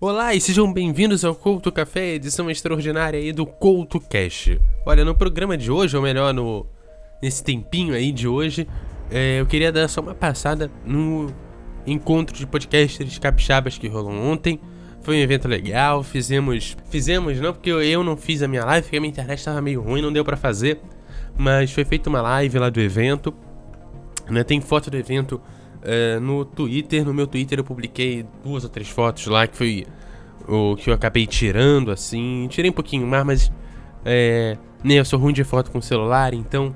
Olá e sejam bem-vindos ao Couto Café, edição extraordinária aí do Couto Cash. Olha, no programa de hoje, ou melhor, no nesse tempinho aí de hoje, é, eu queria dar só uma passada no encontro de podcasters capixabas que rolou ontem. Foi um evento legal, fizemos. Fizemos, não porque eu não fiz a minha live, porque a minha internet estava meio ruim, não deu para fazer. Mas foi feita uma live lá do evento. Né, tem foto do evento Uh, no Twitter, no meu Twitter eu publiquei duas ou três fotos lá que foi o que eu acabei tirando assim. Tirei um pouquinho mais, mas é, nem né, eu sou ruim de foto com celular, então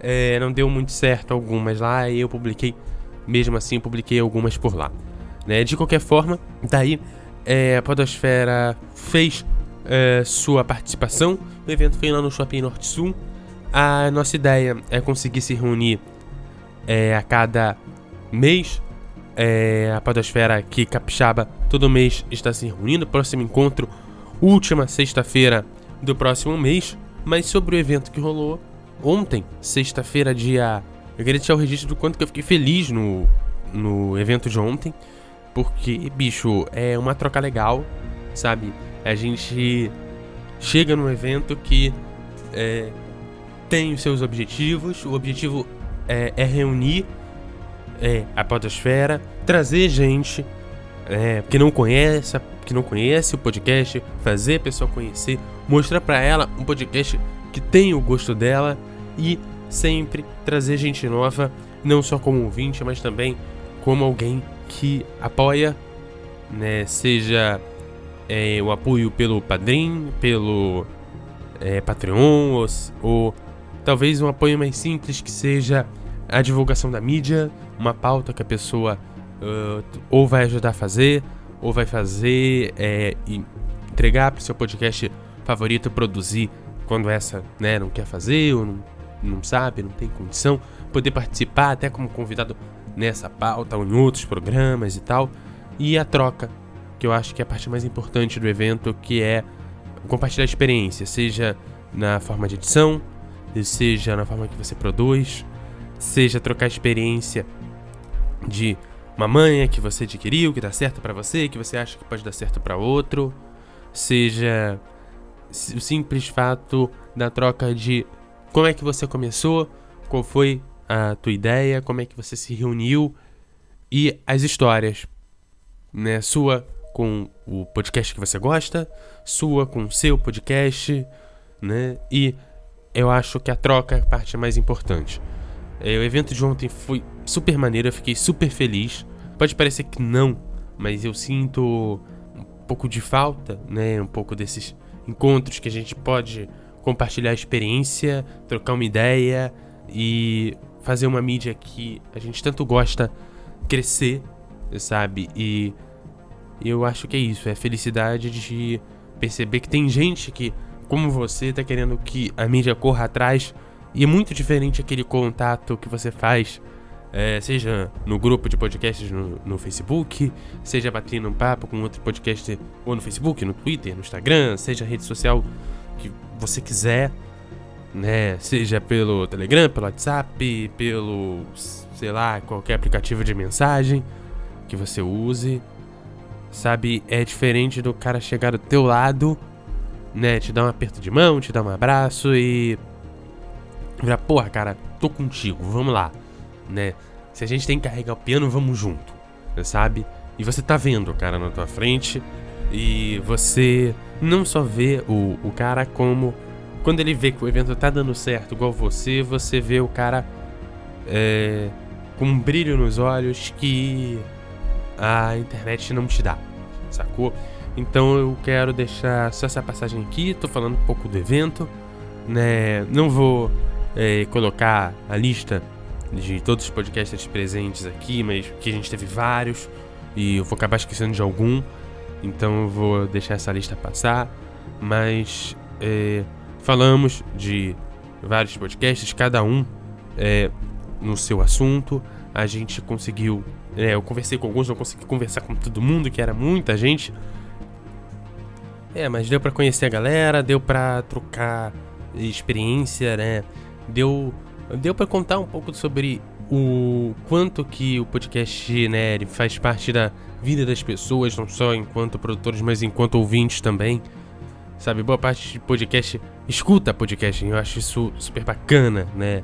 é, não deu muito certo algumas lá e eu publiquei, mesmo assim, publiquei algumas por lá. Né? De qualquer forma, daí é, a Podosfera fez é, sua participação. O evento foi lá no Shopping Norte Sul. A nossa ideia é conseguir se reunir é, a cada mês. É, a Podosfera aqui, Capixaba, todo mês está se reunindo. Próximo encontro, última sexta-feira do próximo mês. Mas sobre o evento que rolou ontem, sexta-feira, dia. Eu queria deixar o registro do quanto que eu fiquei feliz no, no evento de ontem. Porque, bicho, é uma troca legal, sabe? A gente chega num evento que é, tem os seus objetivos. O objetivo é, é reunir é, a podosfera, trazer gente é, que não conhece, que não conhece o podcast, fazer a pessoa conhecer, mostrar para ela um podcast que tem o gosto dela e sempre trazer gente nova, não só como ouvinte, mas também como alguém que apoia, né, seja é, o apoio pelo Padrim, pelo é, Patreon ou, ou talvez um apoio mais simples que seja a divulgação da mídia, uma pauta que a pessoa uh, ou vai ajudar a fazer, ou vai fazer é, e entregar para o seu podcast favorito produzir quando essa né, não quer fazer, ou não, não sabe, não tem condição, poder participar até como convidado nessa pauta ou em outros programas e tal. E a troca, que eu acho que é a parte mais importante do evento, que é compartilhar experiência, seja na forma de edição, seja na forma que você produz, seja trocar experiência de uma manha que você adquiriu, que dá certo para você, que você acha que pode dar certo para outro, seja o simples fato da troca de como é que você começou, qual foi a tua ideia, como é que você se reuniu e as histórias, né, sua com o podcast que você gosta, sua com o seu podcast, né? E eu acho que a troca é a parte mais importante. É, o evento de ontem foi super maneiro, eu fiquei super feliz. Pode parecer que não, mas eu sinto um pouco de falta, né? Um pouco desses encontros que a gente pode compartilhar experiência, trocar uma ideia e fazer uma mídia que a gente tanto gosta crescer, sabe? E eu acho que é isso, é felicidade de perceber que tem gente que, como você, tá querendo que a mídia corra atrás e é muito diferente aquele contato que você faz, é, seja no grupo de podcasts no, no, Facebook, seja batendo um papo com outro podcast ou no Facebook, no Twitter, no Instagram, seja rede social que você quiser, né? Seja pelo Telegram, pelo WhatsApp, pelo, sei lá, qualquer aplicativo de mensagem que você use. Sabe, é diferente do cara chegar do teu lado, né? Te dar um aperto de mão, te dar um abraço e Virar, porra, cara, tô contigo, vamos lá, né? Se a gente tem que carregar o piano, vamos junto, sabe? E você tá vendo o cara na tua frente e você não só vê o, o cara como. Quando ele vê que o evento tá dando certo igual você, você vê o cara é, com um brilho nos olhos que a internet não te dá, sacou? Então eu quero deixar só essa passagem aqui, tô falando um pouco do evento, né? Não vou é, colocar a lista de todos os podcasts presentes aqui, mas que a gente teve vários e eu vou acabar esquecendo de algum, então eu vou deixar essa lista passar. Mas é, falamos de vários podcasts, cada um é, no seu assunto. A gente conseguiu. É, eu conversei com alguns, não consegui conversar com todo mundo, que era muita gente. É, mas deu para conhecer a galera, deu para trocar experiência, né? Deu deu para contar um pouco sobre o quanto que o podcast, né, faz parte da vida das pessoas, não só enquanto produtores, mas enquanto ouvintes também. Sabe, boa parte de podcast escuta podcast, eu acho isso super bacana, né?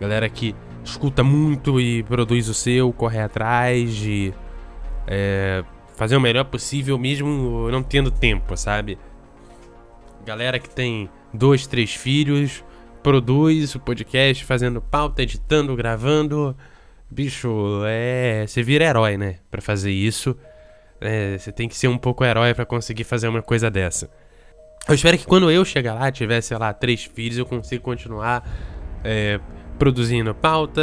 Galera que escuta muito e produz o seu, corre atrás de é, fazer o melhor possível, mesmo não tendo tempo, sabe? Galera que tem dois, três filhos, produz o podcast, fazendo pauta, editando, gravando. Bicho, é. Você vira herói, né? Pra fazer isso. É, você tem que ser um pouco herói para conseguir fazer uma coisa dessa. Eu espero que quando eu chegar lá, tiver, sei lá, três filhos, eu consiga continuar é, produzindo pauta,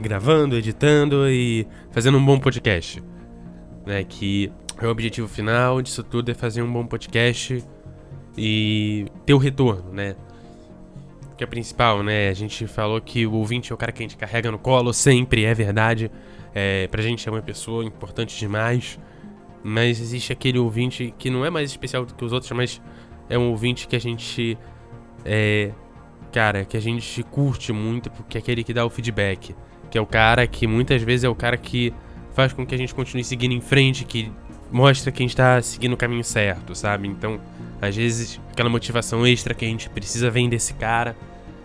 gravando, editando e fazendo um bom podcast. Né, que é o objetivo final disso tudo é fazer um bom podcast e ter o retorno, né? Que é principal, né? A gente falou que o ouvinte é o cara que a gente carrega no colo, sempre é verdade. É, pra gente é uma pessoa importante demais. Mas existe aquele ouvinte que não é mais especial do que os outros, mas é um ouvinte que a gente. É, cara, que a gente curte muito, porque é aquele que dá o feedback. Que é o cara que muitas vezes é o cara que faz com que a gente continue seguindo em frente, que mostra que a gente tá seguindo o caminho certo, sabe? Então, às vezes, aquela motivação extra que a gente precisa vem desse cara.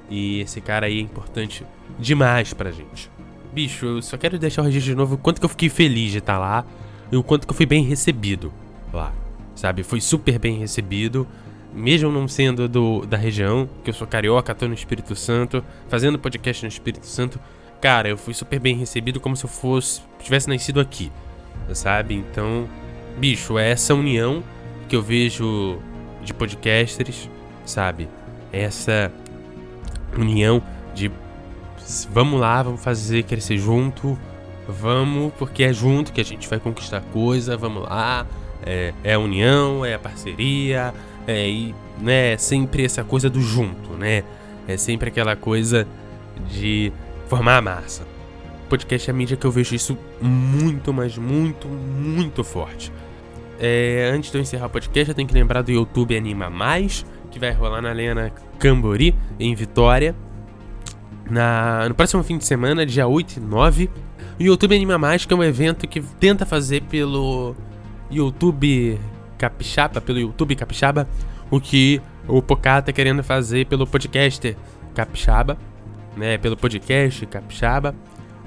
E esse cara aí é importante demais pra gente. Bicho, eu só quero deixar o registro de novo o quanto que eu fiquei feliz de estar tá lá e o quanto que eu fui bem recebido lá. Sabe? Fui super bem recebido mesmo não sendo do, da região, que eu sou carioca, tô no Espírito Santo, fazendo podcast no Espírito Santo, cara, eu fui super bem recebido como se eu fosse tivesse nascido aqui, sabe? Então, bicho, é essa união que eu vejo de podcasters, sabe? Essa união de vamos lá, vamos fazer crescer junto, vamos, porque é junto que a gente vai conquistar coisa, vamos lá. É, é a união, é a parceria, é, e, né, sempre essa coisa do junto, né? É sempre aquela coisa de formar a massa. Podcast é a mídia que eu vejo isso muito, mas muito, muito forte. É, antes de eu encerrar o podcast, eu tenho que lembrar do YouTube Anima Mais, que vai rolar na Lena Cambori, em Vitória, na, no próximo fim de semana, dia 8 e 9. O YouTube Anima Mais, que é um evento que tenta fazer pelo YouTube Capixaba, pelo YouTube Capixaba, o que o Pocá tá querendo fazer pelo podcast Capixaba, né? Pelo podcast Capixaba.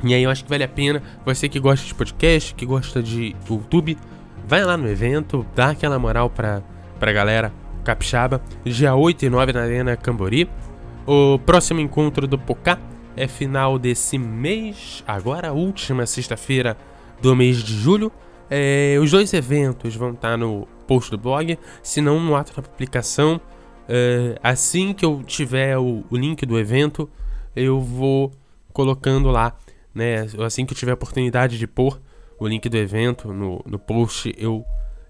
E aí eu acho que vale a pena. Você que gosta de podcast, que gosta de YouTube, vai lá no evento, dá aquela moral pra, pra galera Capixaba. Dia 8 e 9 na Arena Cambori. O próximo encontro do Pocá é final desse mês, agora, última sexta-feira do mês de julho. É, os dois eventos vão estar no post do blog, se não no ato da publicação. É, assim que eu tiver o, o, link do evento, eu vou colocando lá, né? Assim que eu tiver a oportunidade de pôr o link do evento no, no post, eu,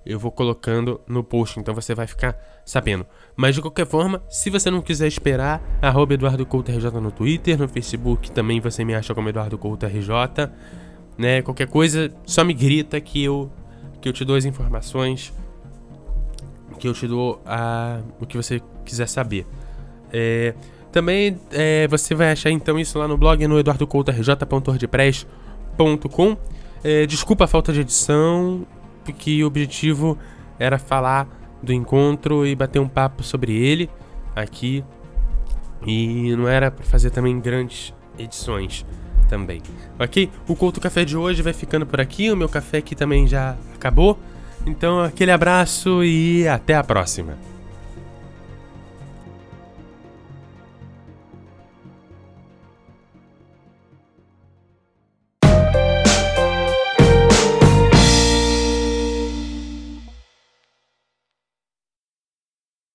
eu vou colocando no post, então você vai ficar sabendo. Mas de qualquer forma, se você não quiser esperar, arroba Eduardo Couto RJ no Twitter, no Facebook também você me acha como Eduardo Couto RJ né? Qualquer coisa, só me grita que eu que eu te dou as informações, que eu te dou a, o que você quiser saber. É, também é, você vai achar então isso lá no blog no eduardocoutorj.wordpress.com. É, desculpa a falta de edição, porque o objetivo era falar do encontro e bater um papo sobre ele aqui. E não era para fazer também grandes edições também. Ok? O Couto Café de hoje vai ficando por aqui. O meu café aqui também já acabou. Então, aquele abraço e até a próxima.